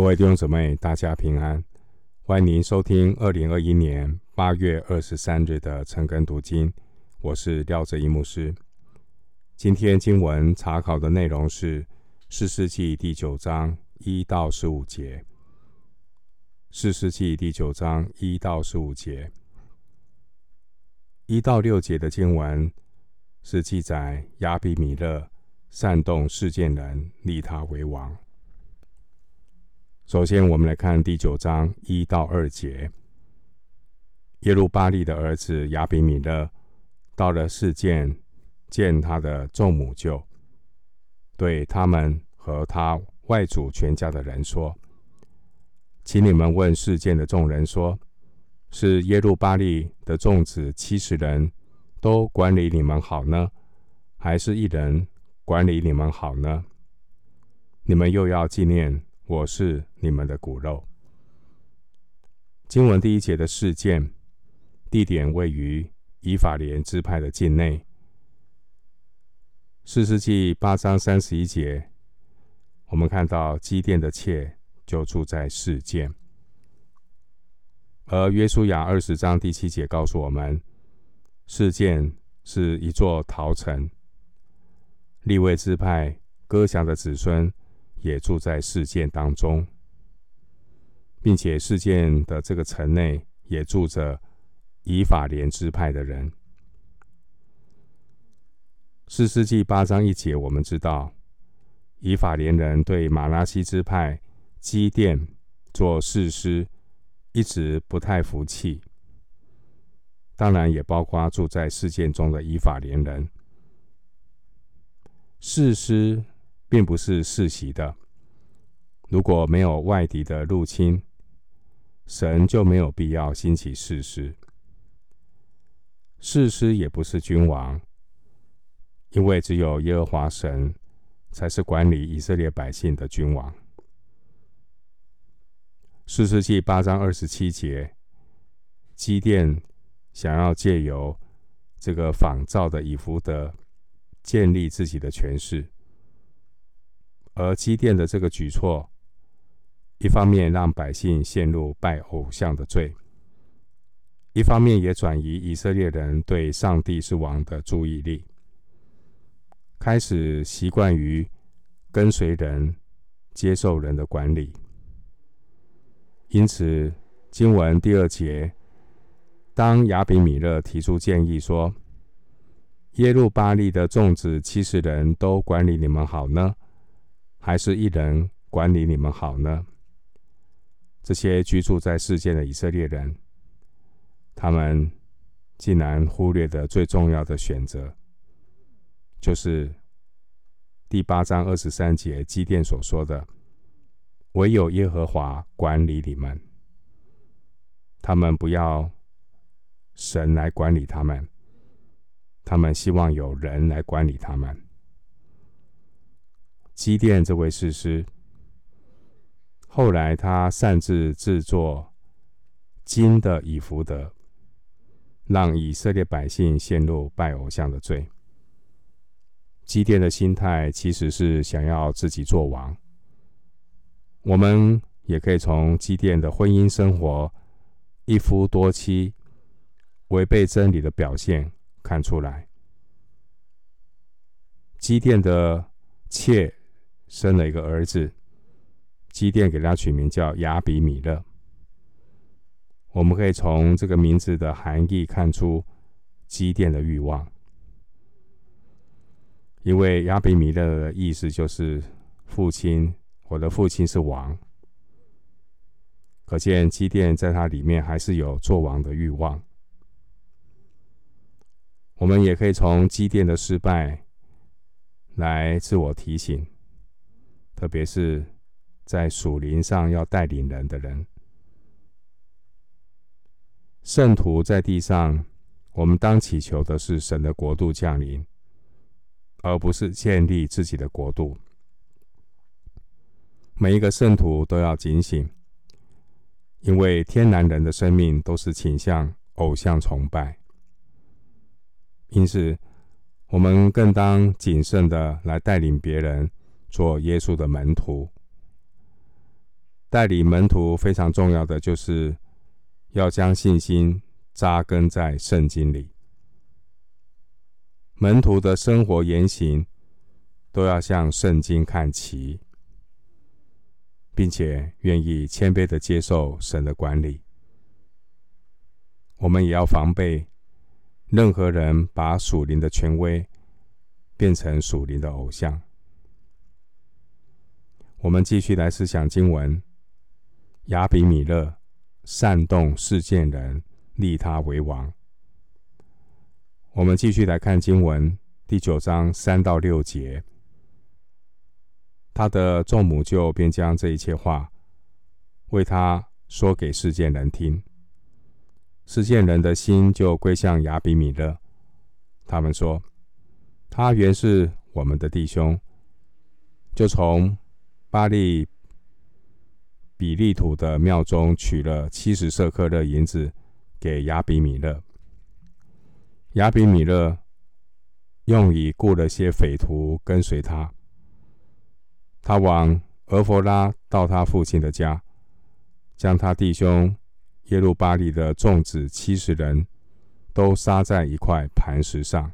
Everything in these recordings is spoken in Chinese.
各位弟兄姊妹，大家平安！欢迎您收听二零二一年八月二十三日的晨更读经。我是廖哲一牧师。今天经文查考的内容是《士师记》第九章一到十五节。《士师记》第九章一到十五节，一到六节的经文是记载亚比米勒煽动事件人立他为王。首先，我们来看第九章一到二节。耶路巴力的儿子亚比米勒到了示剑，见他的众母舅，对他们和他外祖全家的人说：“请你们问示剑的众人说，是耶路巴力的众子七十人都管理你们好呢，还是一人管理你们好呢？你们又要纪念。”我是你们的骨肉。经文第一节的事件，地点位于以法莲支派的境内。四世纪八章三十一节，我们看到基甸的妾就住在示剑，而约书亚二十章第七节告诉我们，事件是一座逃城。利未支派歌祥的子孙。也住在事件当中，并且事件的这个城内也住着以法莲支派的人。四世记八章一节，我们知道以法莲人对马拉西支派基甸做士师一直不太服气，当然也包括住在事件中的以法莲人。士师。并不是世袭的。如果没有外敌的入侵，神就没有必要兴起士师。士师也不是君王，因为只有耶和华神才是管理以色列百姓的君王。士师记八章二十七节，基甸想要借由这个仿造的以弗得建立自己的权势。而基甸的这个举措，一方面让百姓陷入拜偶像的罪，一方面也转移以色列人对上帝是王的注意力，开始习惯于跟随人、接受人的管理。因此，经文第二节，当亚比米勒提出建议说：“耶路巴利的众子七十人都管理你们好呢？”还是一人管理你们好呢？这些居住在世界的以色列人，他们竟然忽略的最重要的选择，就是第八章二十三节基甸所说的：“唯有耶和华管理你们。”他们不要神来管理他们，他们希望有人来管理他们。基甸这位士师，后来他擅自制作金的以弗得，让以色列百姓陷入拜偶像的罪。基甸的心态其实是想要自己做王。我们也可以从基甸的婚姻生活一夫多妻、违背真理的表现看出来。基甸的妾。生了一个儿子，基甸给他取名叫亚比米勒。我们可以从这个名字的含义看出基甸的欲望，因为亚比米勒的意思就是父亲，我的父亲是王。可见基甸在他里面还是有做王的欲望。我们也可以从基甸的失败来自我提醒。特别是在属灵上要带领人的人，圣徒在地上，我们当祈求的是神的国度降临，而不是建立自己的国度。每一个圣徒都要警醒，因为天然人的生命都是倾向偶像崇拜，因此我们更当谨慎的来带领别人。做耶稣的门徒，代理门徒非常重要的就是要将信心扎根在圣经里。门徒的生活言行都要向圣经看齐，并且愿意谦卑的接受神的管理。我们也要防备任何人把属灵的权威变成属灵的偶像。我们继续来思想经文。亚比米勒煽动示剑人立他为王。我们继续来看经文第九章三到六节。他的众母舅便将这一切话为他说给示剑人听。示剑人的心就归向亚比米勒。他们说：“他原是我们的弟兄，就从巴利。”比利土的庙中取了七十色克勒银子给亚比米勒。亚比米勒用以雇了些匪徒跟随他。他往俄弗拉到他父亲的家，将他弟兄耶路巴利的众子七十人都杀在一块磐石上，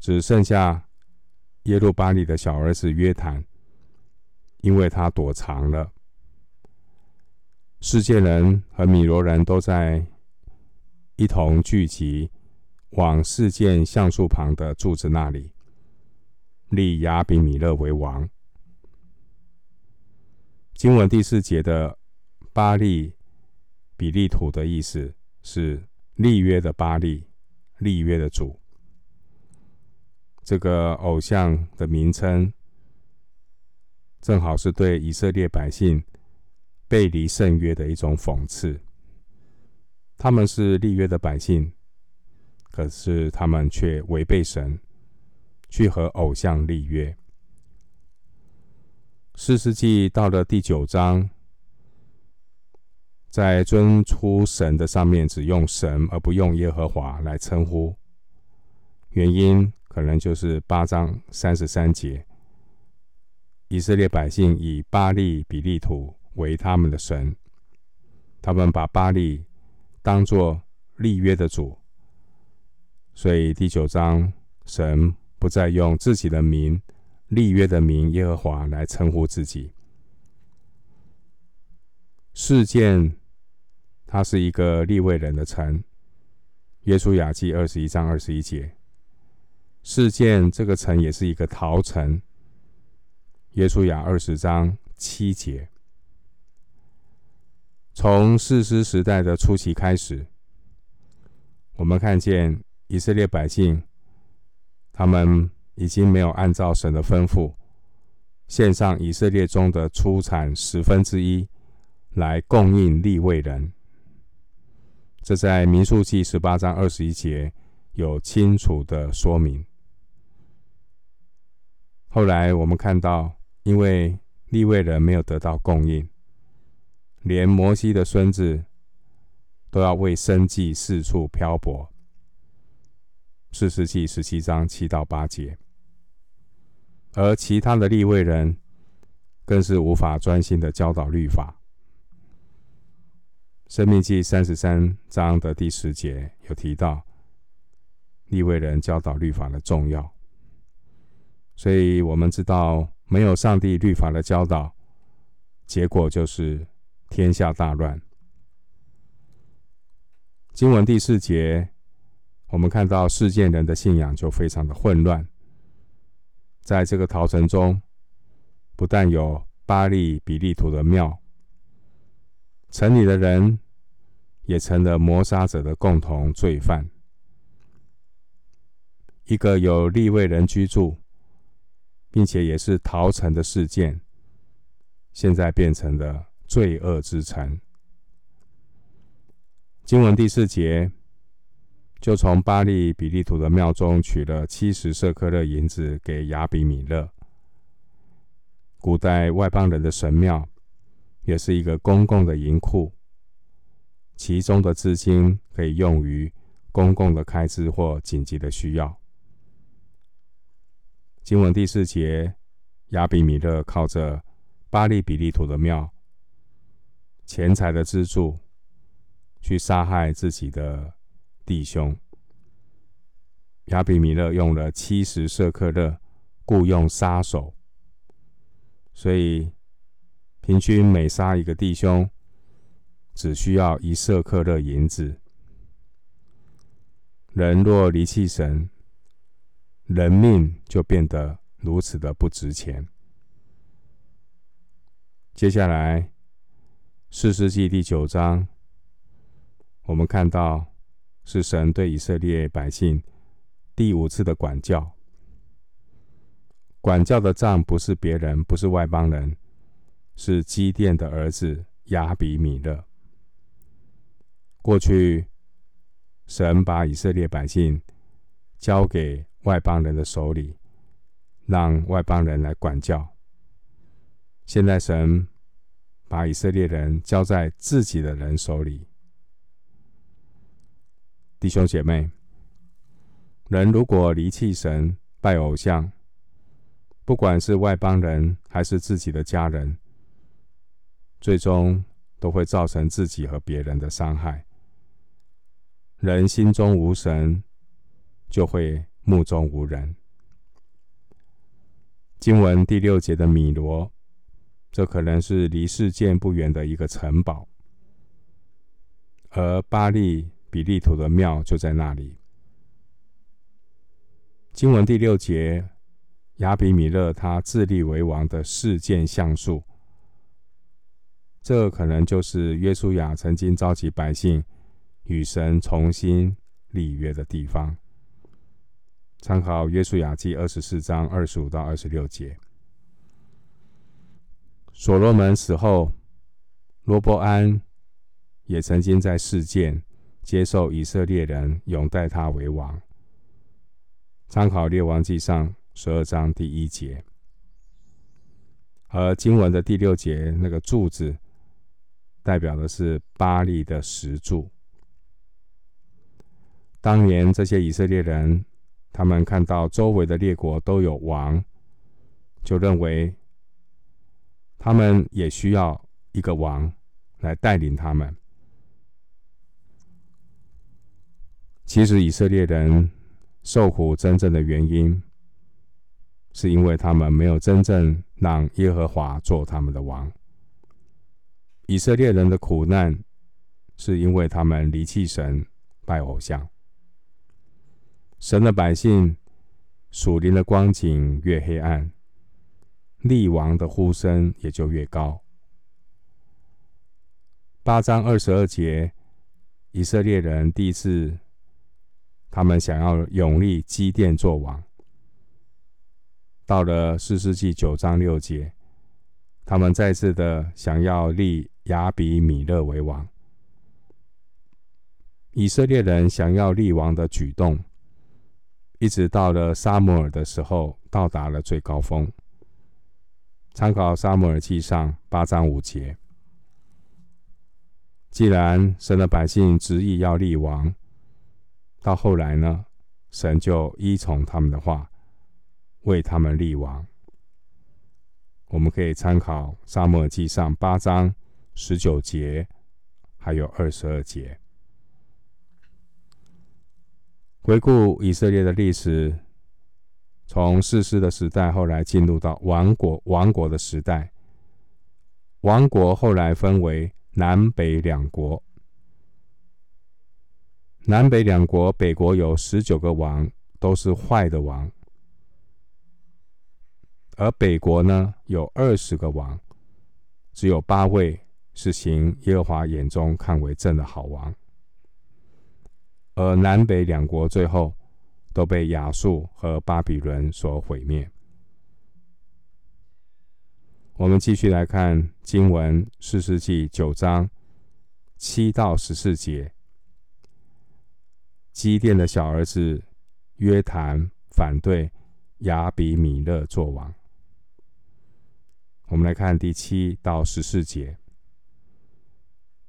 只剩下耶路巴利的小儿子约坦，因为他躲藏了。世界人和米罗人都在一同聚集，往示剑橡树旁的柱子那里立亚比米勒为王。经文第四节的巴利比利土的意思是立约的巴利，立约的主。这个偶像的名称，正好是对以色列百姓。背离圣约的一种讽刺。他们是立约的百姓，可是他们却违背神，去和偶像立约。四世纪到了第九章，在尊出神的上面只用神而不用耶和华来称呼，原因可能就是八章三十三节，以色列百姓以巴力比利土。为他们的神，他们把巴力当作立约的主，所以第九章神不再用自己的名立约的名耶和华来称呼自己。示剑，他是一个利未人的城。约书亚记二十一章二十一节，示剑这个城也是一个逃城。约书亚二十章七节。从士师时代的初期开始，我们看见以色列百姓，他们已经没有按照神的吩咐，献上以色列中的出产十分之一来供应利未人。这在民数记十八章二十一节有清楚的说明。后来我们看到，因为利未人没有得到供应。连摩西的孙子都要为生计四处漂泊。士师记十七章七到八节，而其他的利未人更是无法专心的教导律法。申命记三十三章的第十节有提到利未人教导律法的重要，所以我们知道，没有上帝律法的教导，结果就是。天下大乱。经文第四节，我们看到世界人的信仰就非常的混乱。在这个逃城中，不但有巴力比利土的庙，城里的人也成了谋杀者的共同罪犯。一个有利未人居住，并且也是逃城的事件，现在变成了。罪恶之城。经文第四节，就从巴利比利图的庙中取了七十舍客勒银子给亚比米勒。古代外邦人的神庙也是一个公共的银库，其中的资金可以用于公共的开支或紧急的需要。经文第四节，亚比米勒靠着巴力比利土的庙，钱财的资助，去杀害自己的弟兄。亚比米勒用了七十舍客勒雇佣杀手，所以平均每杀一个弟兄，只需要一舍客勒银子。人若离弃神，人命就变得如此的不值钱。接下来，四世纪第九章，我们看到是神对以色列百姓第五次的管教。管教的杖不是别人，不是外邦人，是基甸的儿子亚比米勒。过去，神把以色列百姓交给外邦人的手里，让外邦人来管教。现在神把以色列人交在自己的人手里，弟兄姐妹，人如果离弃神、拜偶像，不管是外邦人还是自己的家人，最终都会造成自己和别人的伤害。人心中无神，就会目中无人。经文第六节的米罗。这可能是离事件不远的一个城堡，而巴利比利图的庙就在那里。经文第六节，亚比米勒他自立为王的事件像素，这可能就是约书亚曾经召集百姓与神重新立约的地方。参考约书亚记二十四章二十五到二十六节。所罗门死后，罗伯安也曾经在示剑接受以色列人拥戴他为王。参考列王记上十二章第一节，而经文的第六节那个柱子，代表的是巴力的石柱。当年这些以色列人，他们看到周围的列国都有王，就认为。他们也需要一个王来带领他们。其实以色列人受苦真正的原因，是因为他们没有真正让耶和华做他们的王。以色列人的苦难，是因为他们离弃神，拜偶像。神的百姓属灵的光景越黑暗。立王的呼声也就越高。八章二十二节，以色列人第一次，他们想要永立基甸做王。到了四世纪九章六节，他们再次的想要立亚比米勒为王。以色列人想要立王的举动，一直到了撒母耳的时候，到达了最高峰。参考《撒母耳记上》八章五节。既然神的百姓执意要立王，到后来呢，神就依从他们的话，为他们立王。我们可以参考《撒母耳记上》八章十九节，还有二十二节。回顾以色列的历史。从世师的时代，后来进入到王国王国的时代。王国后来分为南北两国。南北两国，北国有十九个王，都是坏的王；而北国呢，有二十个王，只有八位是行耶和华眼中看为正的好王。而南北两国最后。都被亚述和巴比伦所毁灭。我们继续来看经文，四世纪九章七到十四节。基甸的小儿子约谈反对亚比米勒做王。我们来看第七到十四节。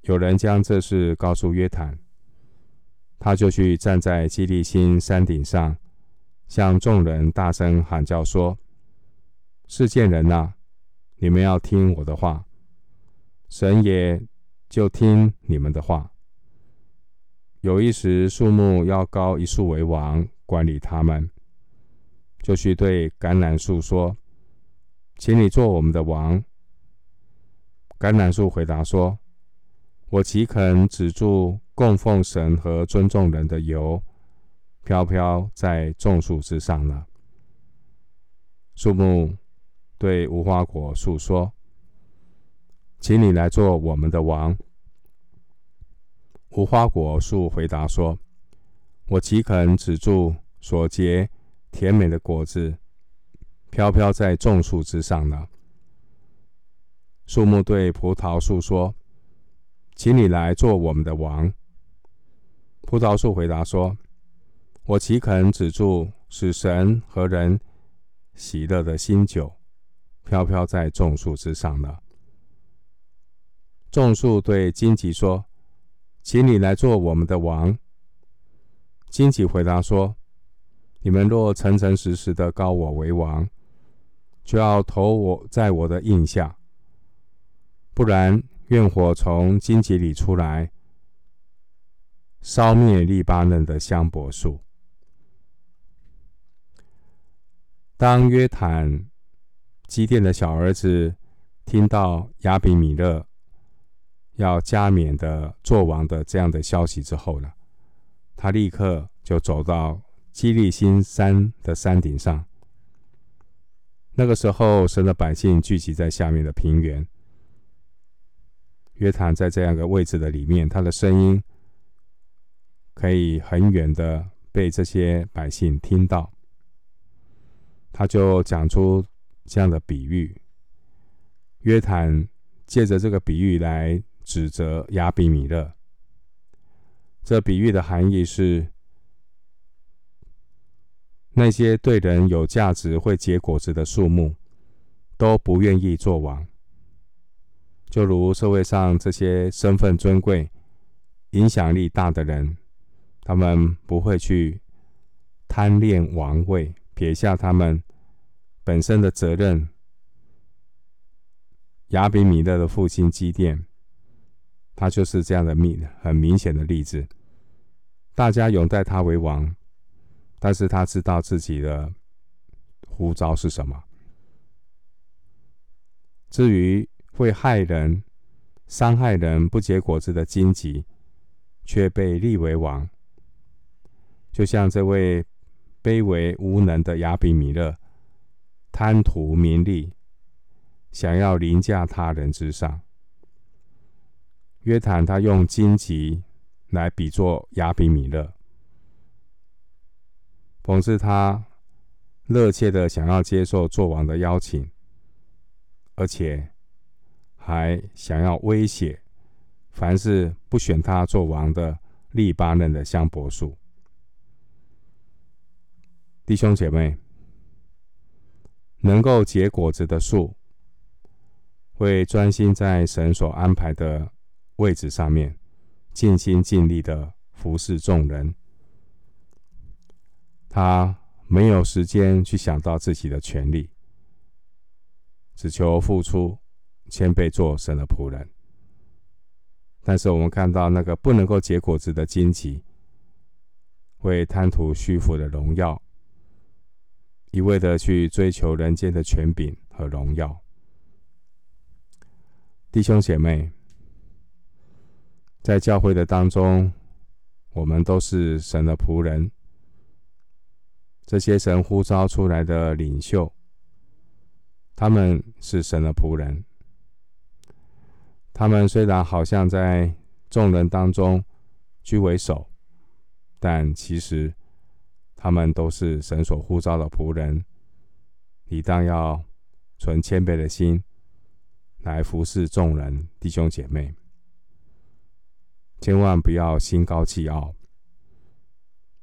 有人将这事告诉约谈。他就去站在基利心山顶上，向众人大声喊叫说：“示剑人呐，你们要听我的话，神也就听你们的话。有一时树木要高一树为王，管理他们，就去对橄榄树说：“请你做我们的王。”橄榄树回答说：“我岂肯止住供奉神和尊重人的油，飘飘在众树之上呢？”树木对无花果树说：“请你来做我们的王。”无花果树回答说：“我岂肯止住所结甜美的果子，飘飘在众树之上呢？”树木对葡萄树说：“请你来做我们的王。”葡萄树回答说：“我岂肯止住使神和人喜乐的新酒，飘飘在众树之上呢？”众树对荆棘说。请你来做我们的王。荆棘回答说：“你们若诚诚实实的膏我为王，就要投我在我的印下；不然，愿火从荆棘里出来，烧灭利巴嫩的香柏树。”当约坦基甸的小儿子听到亚比米勒。要加冕的做王的这样的消息之后呢，他立刻就走到基利新山的山顶上。那个时候，神的百姓聚集在下面的平原。约坦在这样一个位置的里面，他的声音可以很远的被这些百姓听到。他就讲出这样的比喻。约坦借着这个比喻来。指责亚比米勒。这比喻的含义是：那些对人有价值、会结果子的树木，都不愿意做王。就如社会上这些身份尊贵、影响力大的人，他们不会去贪恋王位，撇下他们本身的责任。亚比米勒的父亲基甸。他就是这样的明很明显的例子。大家拥戴他为王，但是他知道自己的呼召是什么。至于会害人、伤害人、不结果子的荆棘，却被立为王。就像这位卑微无能的亚比米勒，贪图名利，想要凌驾他人之上。约坦他用荆棘来比作亚比米勒，讽刺他热切的想要接受做王的邀请，而且还想要威胁凡是不选他做王的利巴嫩的香柏树。弟兄姐妹，能够结果子的树，会专心在神所安排的。位置上面，尽心尽力的服侍众人。他没有时间去想到自己的权利，只求付出，谦卑做神的仆人。但是我们看到那个不能够结果子的荆棘，会贪图虚浮的荣耀，一味的去追求人间的权柄和荣耀。弟兄姐妹。在教会的当中，我们都是神的仆人。这些神呼召出来的领袖，他们是神的仆人。他们虽然好像在众人当中居为首，但其实他们都是神所呼召的仆人。你当要存谦卑的心来服侍众人，弟兄姐妹。千万不要心高气傲，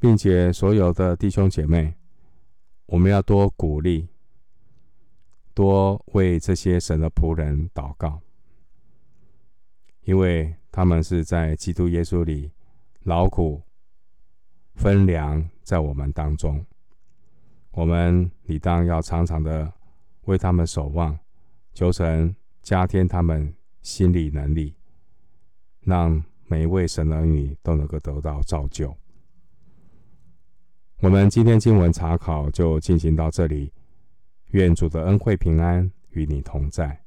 并且所有的弟兄姐妹，我们要多鼓励，多为这些神的仆人祷告，因为他们是在基督耶稣里劳苦分粮在我们当中，我们理当要常常的为他们守望，求神加添他们心理能力，让每一位神儿女都能够得到造就。我们今天经文查考就进行到这里，愿主的恩惠平安与你同在。